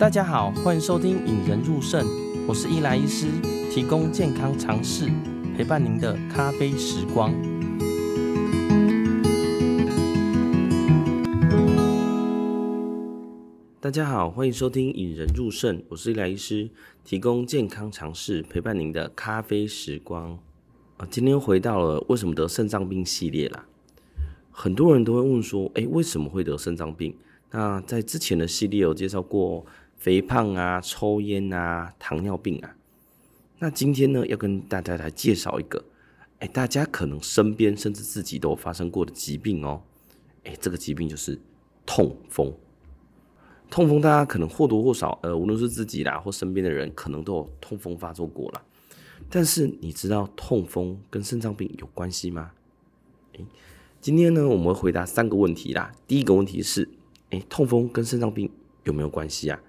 大家好，欢迎收听《引人入胜》，我是伊莱医师，提供健康常识，陪伴您的咖啡时光。大家好，欢迎收听《引人入胜》，我是伊莱医师，提供健康常识，陪伴您的咖啡时光。啊，今天回到了为什么得肾脏病系列啦。很多人都会问说，诶，为什么会得肾脏病？那在之前的系列有介绍过。肥胖啊，抽烟啊，糖尿病啊。那今天呢，要跟大家来介绍一个，哎，大家可能身边甚至自己都有发生过的疾病哦。哎，这个疾病就是痛风。痛风大家可能或多或少，呃，无论是自己啦或身边的人，可能都有痛风发作过啦。但是你知道痛风跟肾脏病有关系吗？哎，今天呢，我们回答三个问题啦。第一个问题是，哎，痛风跟肾脏病有没有关系啊？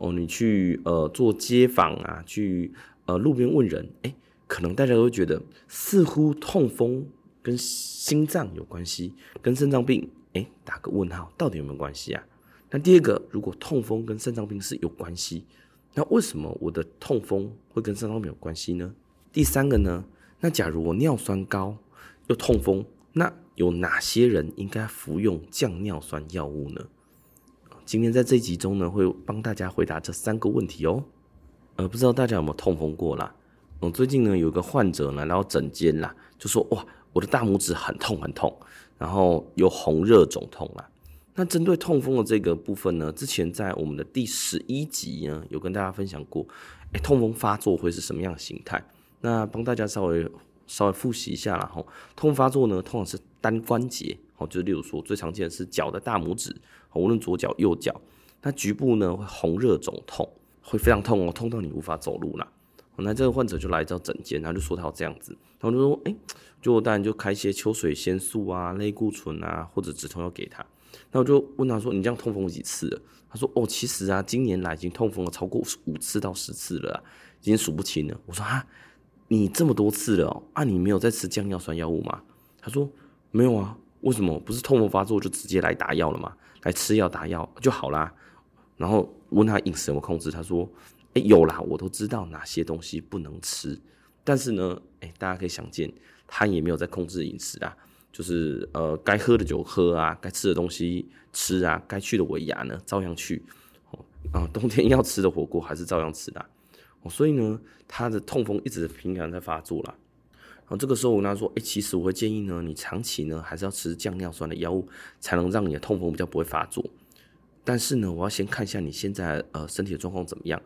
哦，你去呃做街访啊，去呃路边问人，哎，可能大家都觉得似乎痛风跟心脏有关系，跟肾脏病，哎，打个问号，到底有没有关系啊？那第二个，如果痛风跟肾脏病是有关系，那为什么我的痛风会跟肾脏病有关系呢？第三个呢？那假如我尿酸高又痛风，那有哪些人应该服用降尿酸药物呢？今天在这集中呢，会帮大家回答这三个问题哦。呃，不知道大家有没有痛风过啦？嗯，最近呢有个患者呢来到诊间啦，就说哇，我的大拇指很痛很痛，然后有红热肿痛啦。那针对痛风的这个部分呢，之前在我们的第十一集呢有跟大家分享过，哎，痛风发作会是什么样的形态？那帮大家稍微稍微复习一下啦。吼，痛发作呢，通常是单关节。哦，就例如说，最常见的是脚的大拇指，无论左脚右脚，那局部呢会红热肿痛，会非常痛哦，痛到你无法走路啦。那这个患者就来到诊间，然后就说他要这样子，然后就说，哎、欸，就当然就开一些秋水仙素啊、类固醇啊或者止痛药给他。那我就问他说，你这样痛风几次了？他说，哦，其实啊，今年来已经痛风了超过五次到十次了，已经数不清了。我说啊，你这么多次了，啊，你没有在吃降尿酸药物吗？他说没有啊。为什么不是痛风发作就直接来打药了吗？来吃药打药就好啦。然后问他饮食有没有控制，他说：“哎、有啦，我都知道哪些东西不能吃。但是呢，哎、大家可以想见，他也没有在控制饮食啊，就是呃，该喝的酒喝啊，该吃的东西吃啊，该去的尾牙呢照样去。哦啊，冬天要吃的火锅还是照样吃的。所以呢，他的痛风一直频繁在发作啦。”然后这个时候我跟他说：“哎，其实我会建议呢，你长期呢还是要吃降尿酸的药物，才能让你的痛风比较不会发作。但是呢，我要先看一下你现在呃身体的状况怎么样，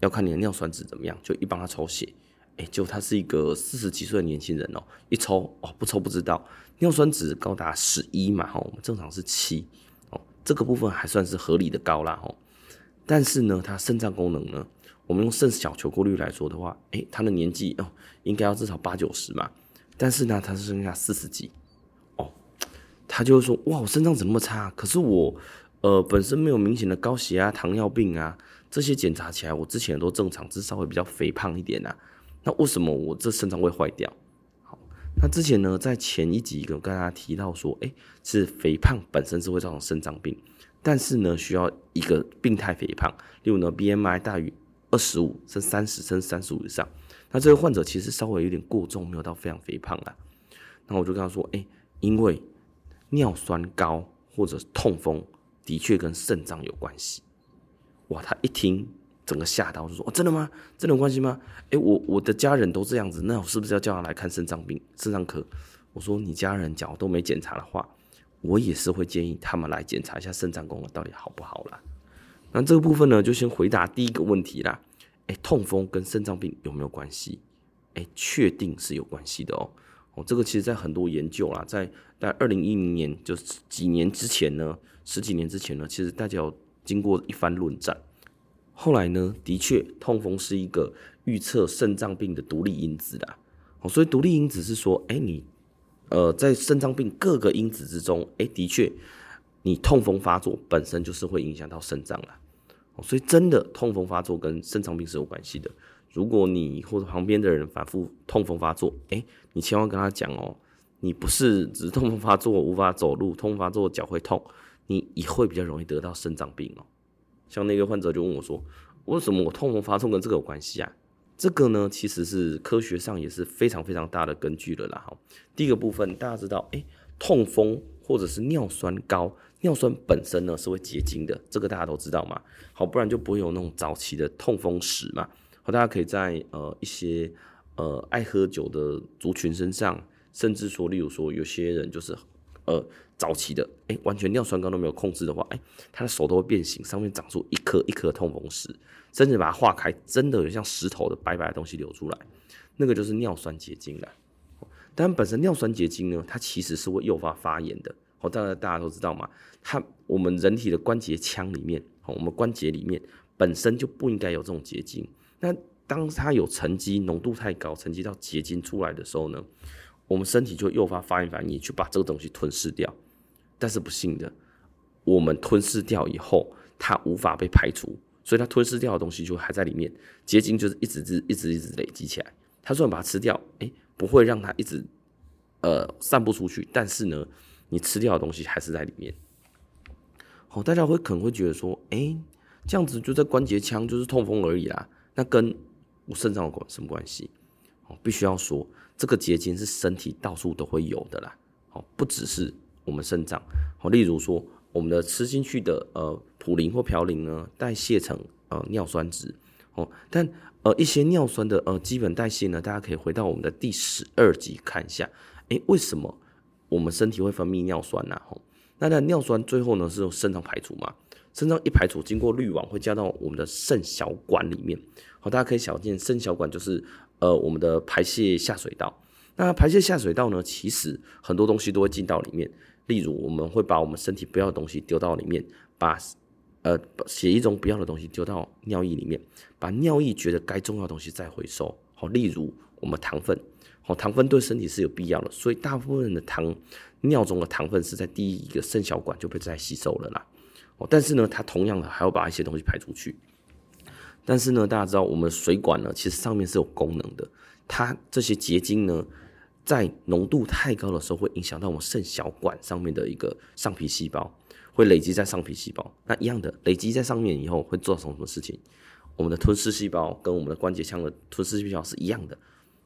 要看你的尿酸值怎么样，就一帮他抽血。哎，就他是一个四十几岁的年轻人哦，一抽哦不抽不知道，尿酸值高达十一嘛，哈，我们正常是七哦，这个部分还算是合理的高啦，哦。但是呢，他肾脏功能呢？”我们用肾小球过滤来说的话，诶，他的年纪哦，应该要至少八九十嘛，但是呢，他是剩下四十几，哦，他就会说，哇，我肾脏怎么那么差？可是我，呃，本身没有明显的高血压、糖尿病啊，这些检查起来我之前都正常，只是稍微比较肥胖一点、啊，那为什么我这肾脏会坏掉？好，那之前呢，在前一集有跟大家提到说，诶，是肥胖本身是会造成肾脏病，但是呢，需要一个病态肥胖，例如呢，BMI 大于。二十五甚三十甚三十五以上，那这个患者其实稍微有点过重，没有到非常肥胖啊。那我就跟他说：“哎、因为尿酸高或者痛风的确跟肾脏有关系。”哇，他一听整个吓到，就说：“哦，真的吗？真的有关系吗？”哎、我我的家人都这样子，那我是不是要叫他来看肾脏病、肾脏科？我说：“你家人假如都没检查的话，我也是会建议他们来检查一下肾脏功能到底好不好啦。”那这个部分呢，就先回答第一个问题啦。哎，痛风跟肾脏病有没有关系？哎，确定是有关系的哦。哦，这个其实在很多研究啦，在在二零一零年，就是几年之前呢，十几年之前呢，其实大家有经过一番论战。后来呢，的确，痛风是一个预测肾脏病的独立因子啦。哦，所以独立因子是说，哎，你呃，在肾脏病各个因子之中，哎，的确，你痛风发作本身就是会影响到肾脏啦。所以真的痛风发作跟肾脏病是有关系的。如果你或者旁边的人反复痛风发作，哎，你千万跟他讲哦，你不是只是痛风发作无法走路，痛发作脚会痛，你也会比较容易得到肾脏病哦。像那个患者就问我说，为什么我痛风发作跟这个有关系啊？这个呢，其实是科学上也是非常非常大的根据了啦。哈，第一个部分大家知道，哎，痛风或者是尿酸高，尿酸本身呢是会结晶的，这个大家都知道嘛。好，不然就不会有那种早期的痛风史嘛。好，大家可以在呃一些呃爱喝酒的族群身上，甚至说，例如说有些人就是呃早期的，哎，完全尿酸高都没有控制的话，哎，他的手都会变形，上面长出一颗一颗痛风石。甚至把它化开，真的有像石头的白白的东西流出来，那个就是尿酸结晶了。但本身尿酸结晶呢，它其实是会诱发发炎的。哦，当然大家都知道嘛，它我们人体的关节腔里面，哦，我们关节里面本身就不应该有这种结晶。那当它有沉积浓度太高，沉积到结晶出来的时候呢，我们身体就诱发发炎反应，去把这个东西吞噬掉。但是不幸的，我们吞噬掉以后，它无法被排除。所以它吞噬掉的东西就还在里面，结晶就是一直一直一直累积起来。它虽然把它吃掉，哎，不会让它一直呃散不出去，但是呢，你吃掉的东西还是在里面。好，大家会可能会觉得说，哎，这样子就在关节腔就是痛风而已啦，那跟我肾脏有什么关系？哦，必须要说，这个结晶是身体到处都会有的啦。好，不只是我们肾脏。好，例如说。我们的吃进去的呃普林或嘌呤呢，代谢成呃尿酸值哦，但呃一些尿酸的呃基本代谢呢，大家可以回到我们的第十二集看一下，诶，为什么我们身体会分泌尿酸呢？吼，那那尿酸最后呢是由肾脏排除嘛？肾脏一排除，经过滤网会加到我们的肾小管里面，好，大家可以想见，肾小管就是呃我们的排泄下水道。那排泄下水道呢，其实很多东西都会进到里面。例如，我们会把我们身体不要的东西丢到里面，把呃血液中不要的东西丢到尿液里面，把尿液觉得该重要的东西再回收。好，例如我们糖分，好，糖分对身体是有必要的，所以大部分的糖尿中的糖分是在第一个肾小管就被再吸收了啦。哦，但是呢，它同样的还要把一些东西排出去。但是呢，大家知道我们水管呢，其实上面是有功能的，它这些结晶呢。在浓度太高的时候，会影响到我们肾小管上面的一个上皮细胞，会累积在上皮细胞。那一样的累积在上面以后，会做成什么事情？我们的吞噬细胞跟我们的关节腔的吞噬细胞是一样的，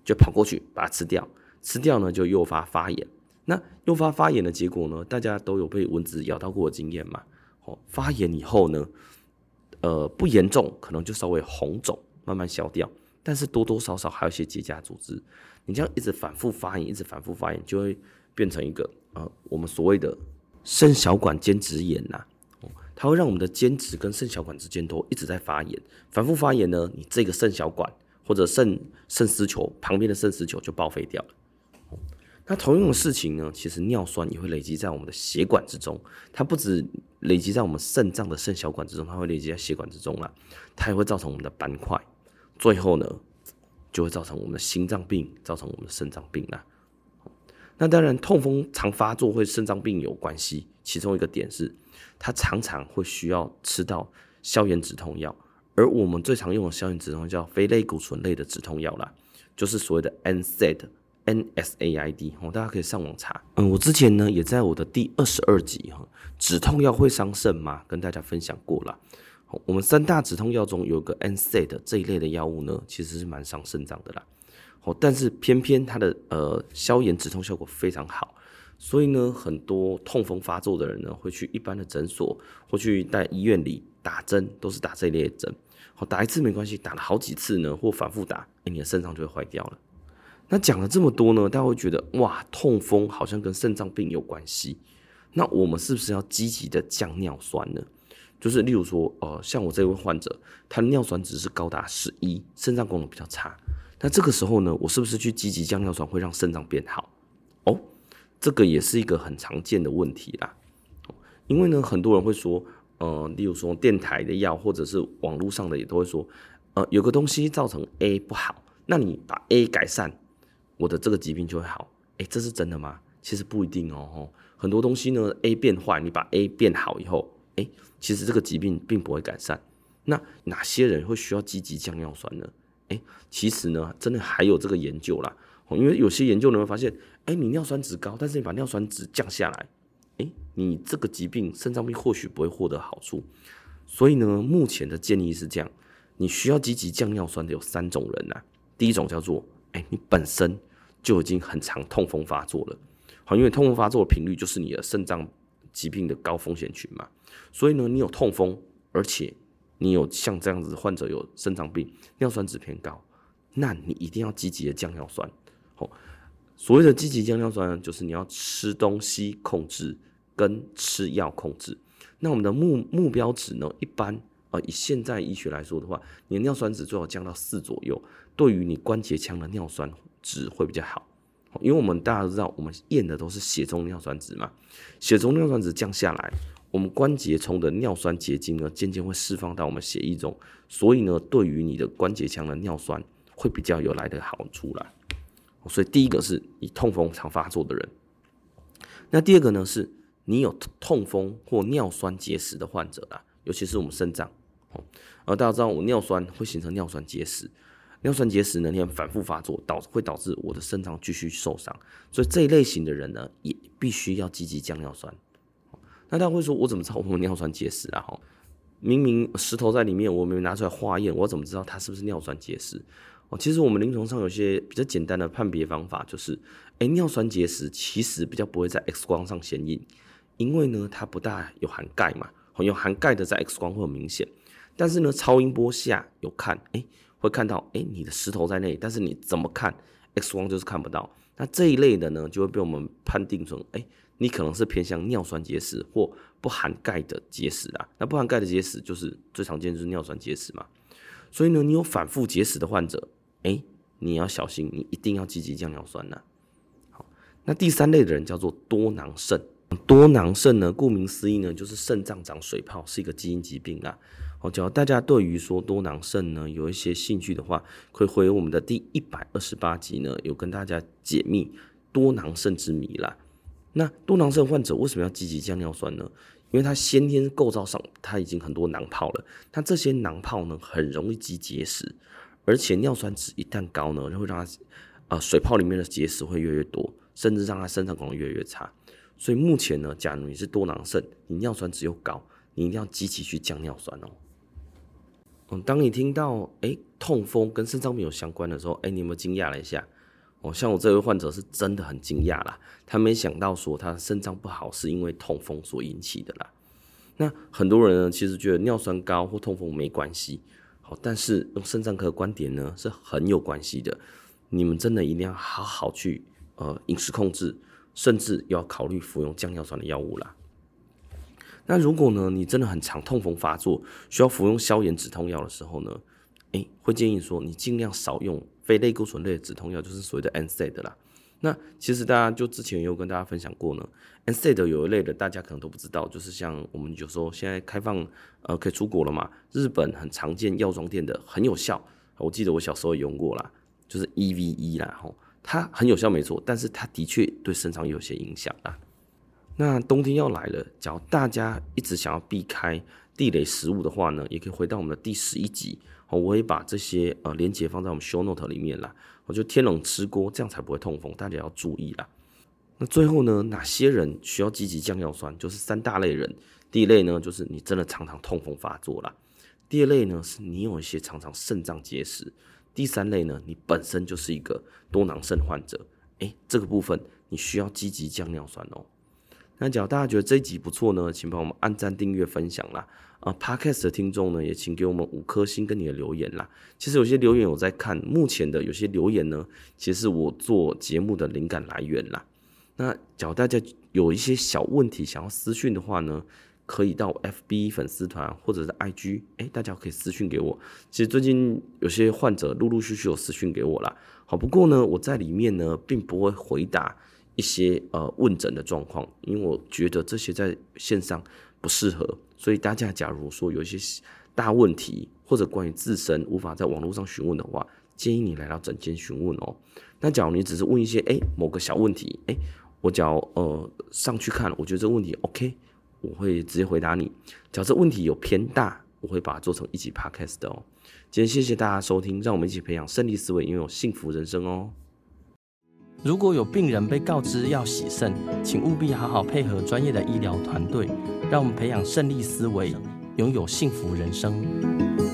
就跑过去把它吃掉。吃掉呢，就诱发发炎。那诱发发炎的结果呢？大家都有被蚊子咬到过的经验嘛？哦，发炎以后呢，呃，不严重，可能就稍微红肿，慢慢消掉。但是多多少少还有一些结痂组织。你这样一直反复发炎，一直反复发炎，就会变成一个呃，我们所谓的肾小管间质炎呐。它会让我们的间质跟肾小管之间都一直在发炎，反复发炎呢，你这个肾小管或者肾肾丝球旁边的肾丝球就报废掉了。那同样的事情呢，其实尿酸也会累积在我们的血管之中，它不止累积在我们肾脏的肾小管之中，它会累积在血管之中啦，它也会造成我们的斑块，最后呢，就会造成我们的心脏病，造成我们的肾脏病啦。那当然，痛风常发作会肾脏病有关系，其中一个点是，它常常会需要吃到消炎止痛药，而我们最常用的消炎止痛药叫非类固醇类的止痛药啦，就是所谓的 NSAID，NSAID，哦，大家可以上网查。嗯，我之前呢也在我的第二十二集哈，止痛药会伤肾吗？跟大家分享过了。我们三大止痛药中有个 NSAID 这一类的药物呢，其实是蛮伤肾脏的啦。哦，但是偏偏它的呃消炎止痛效果非常好，所以呢，很多痛风发作的人呢，会去一般的诊所或去在医院里打针，都是打这一类的针。好，打一次没关系，打了好几次呢，或反复打，哎，你的肾脏就会坏掉了。那讲了这么多呢，大家会觉得哇，痛风好像跟肾脏病有关系。那我们是不是要积极的降尿酸呢？就是例如说，呃，像我这位患者，他的尿酸值是高达十一，肾脏功能比较差。那这个时候呢，我是不是去积极降尿酸会让肾脏变好？哦，这个也是一个很常见的问题啦。因为呢，很多人会说，呃，例如说电台的药或者是网络上的也都会说，呃，有个东西造成 A 不好，那你把 A 改善，我的这个疾病就会好。诶，这是真的吗？其实不一定哦。很多东西呢，A 变坏，你把 A 变好以后。诶，其实这个疾病并不会改善。那哪些人会需要积极降尿酸呢？诶，其实呢，真的还有这个研究啦。因为有些研究人会发现，诶，你尿酸值高，但是你把尿酸值降下来，诶，你这个疾病肾脏病或许不会获得好处。所以呢，目前的建议是这样：你需要积极降尿酸的有三种人呐。第一种叫做，哎，你本身就已经很常痛风发作了，好，因为痛风发作的频率就是你的肾脏疾病的高风险群嘛。所以呢，你有痛风，而且你有像这样子患者有肾脏病，尿酸值偏高，那你一定要积极的降尿酸。好，所谓的积极降尿酸呢，就是你要吃东西控制跟吃药控制。那我们的目目标值呢？一般啊、以现在医学来说的话，你的尿酸值最好降到四左右，对于你关节腔的尿酸值会比较好。因为我们大家都知道，我们验的都是血中尿酸值嘛，血中尿酸值降下来，我们关节中的尿酸结晶呢，渐渐会释放到我们血液中，所以呢，对于你的关节腔的尿酸会比较有来的好处啦。所以第一个是你痛风常发作的人，那第二个呢是。你有痛风或尿酸结石的患者啦，尤其是我们肾脏，哦，而大家知道我尿酸会形成尿酸结石，尿酸结石呢，你反复发作导会导致我的肾脏继续受伤，所以这一类型的人呢，也必须要积极降尿酸。那他会说，我怎么知道我有尿酸结石啊？哈，明明石头在里面，我没拿出来化验，我怎么知道它是不是尿酸结石？哦，其实我们临床上有些比较简单的判别方法，就是，哎，尿酸结石其实比较不会在 X 光上显影。因为呢，它不大有含钙嘛，有含钙的在 X 光会很明显，但是呢，超音波下有看，哎，会看到，哎，你的石头在那里，但是你怎么看 X 光就是看不到。那这一类的呢，就会被我们判定成，哎，你可能是偏向尿酸结石或不含钙的结石啊。那不含钙的结石就是最常见就是尿酸结石嘛。所以呢，你有反复结石的患者，哎，你要小心，你一定要积极降尿酸呐。好，那第三类的人叫做多囊肾。多囊肾呢，顾名思义呢，就是肾脏长水泡，是一个基因疾病啊。好，只要大家对于说多囊肾呢有一些兴趣的话，可以回我们的第一百二十八集呢，有跟大家解密多囊肾之谜啦。那多囊肾患者为什么要积极降尿酸呢？因为他先天构造上他已经很多囊泡了，他这些囊泡呢很容易积结石，而且尿酸值一旦高呢，就会让他呃水泡里面的结石会越来越多，甚至让他肾脏功能越来越差。所以目前呢，假如你是多囊肾，你尿酸值又高，你一定要积极去降尿酸哦。嗯，当你听到哎、痛风跟肾脏病有相关的时候，哎、你有没有惊讶了一下？哦，像我这位患者是真的很惊讶啦，他没想到说他肾脏不好是因为痛风所引起的啦。那很多人呢，其实觉得尿酸高或痛风没关系，好，但是用肾脏科的观点呢，是很有关系的。你们真的一定要好好去呃饮食控制。甚至要考虑服用降尿酸的药物啦。那如果呢，你真的很常痛风发作，需要服用消炎止痛药的时候呢，诶，会建议说你尽量少用非类固醇类的止痛药，就是所谓的 NSAID 啦。那其实大家就之前也有跟大家分享过呢，NSAID 有一类的大家可能都不知道，就是像我们有时候现在开放呃可以出国了嘛，日本很常见药妆店的很有效，我记得我小时候也用过啦，就是 EVE 啦吼。它很有效，没错，但是它的确对肾脏有些影响啊。那冬天要来了，假如大家一直想要避开地雷食物的话呢，也可以回到我们的第十一集，我也把这些呃连结放在我们 show note 里面啦。我就天冷吃锅，这样才不会痛风，大家要注意啦。那最后呢，哪些人需要积极降尿酸？就是三大类人。第一类呢，就是你真的常常痛风发作啦。第二类呢，是你有一些常常肾脏结石。第三类呢，你本身就是一个多囊肾患者，诶，这个部分你需要积极降尿酸哦。那假如大家觉得这一集不错呢，请帮我们按赞、订阅、分享啦。啊，Podcast 的听众呢，也请给我们五颗星跟你的留言啦。其实有些留言我在看，目前的有些留言呢，其实是我做节目的灵感来源啦。那假如大家有一些小问题想要私讯的话呢，可以到 FB 粉丝团或者是 IG，哎，大家可以私讯给我。其实最近有些患者陆陆续续有私讯给我啦。好，不过呢，我在里面呢并不会回答一些呃问诊的状况，因为我觉得这些在线上不适合。所以大家假如说有一些大问题或者关于自身无法在网络上询问的话，建议你来到诊间询问哦。那假如你只是问一些哎某个小问题，哎，我只要呃上去看，我觉得这个问题 OK。我会直接回答你。假设问题有偏大，我会把它做成一集 podcast 的哦。今天谢谢大家收听，让我们一起培养胜利思维，拥有幸福人生哦。如果有病人被告知要洗肾，请务必好好配合专业的医疗团队，让我们培养胜利思维，拥有幸福人生。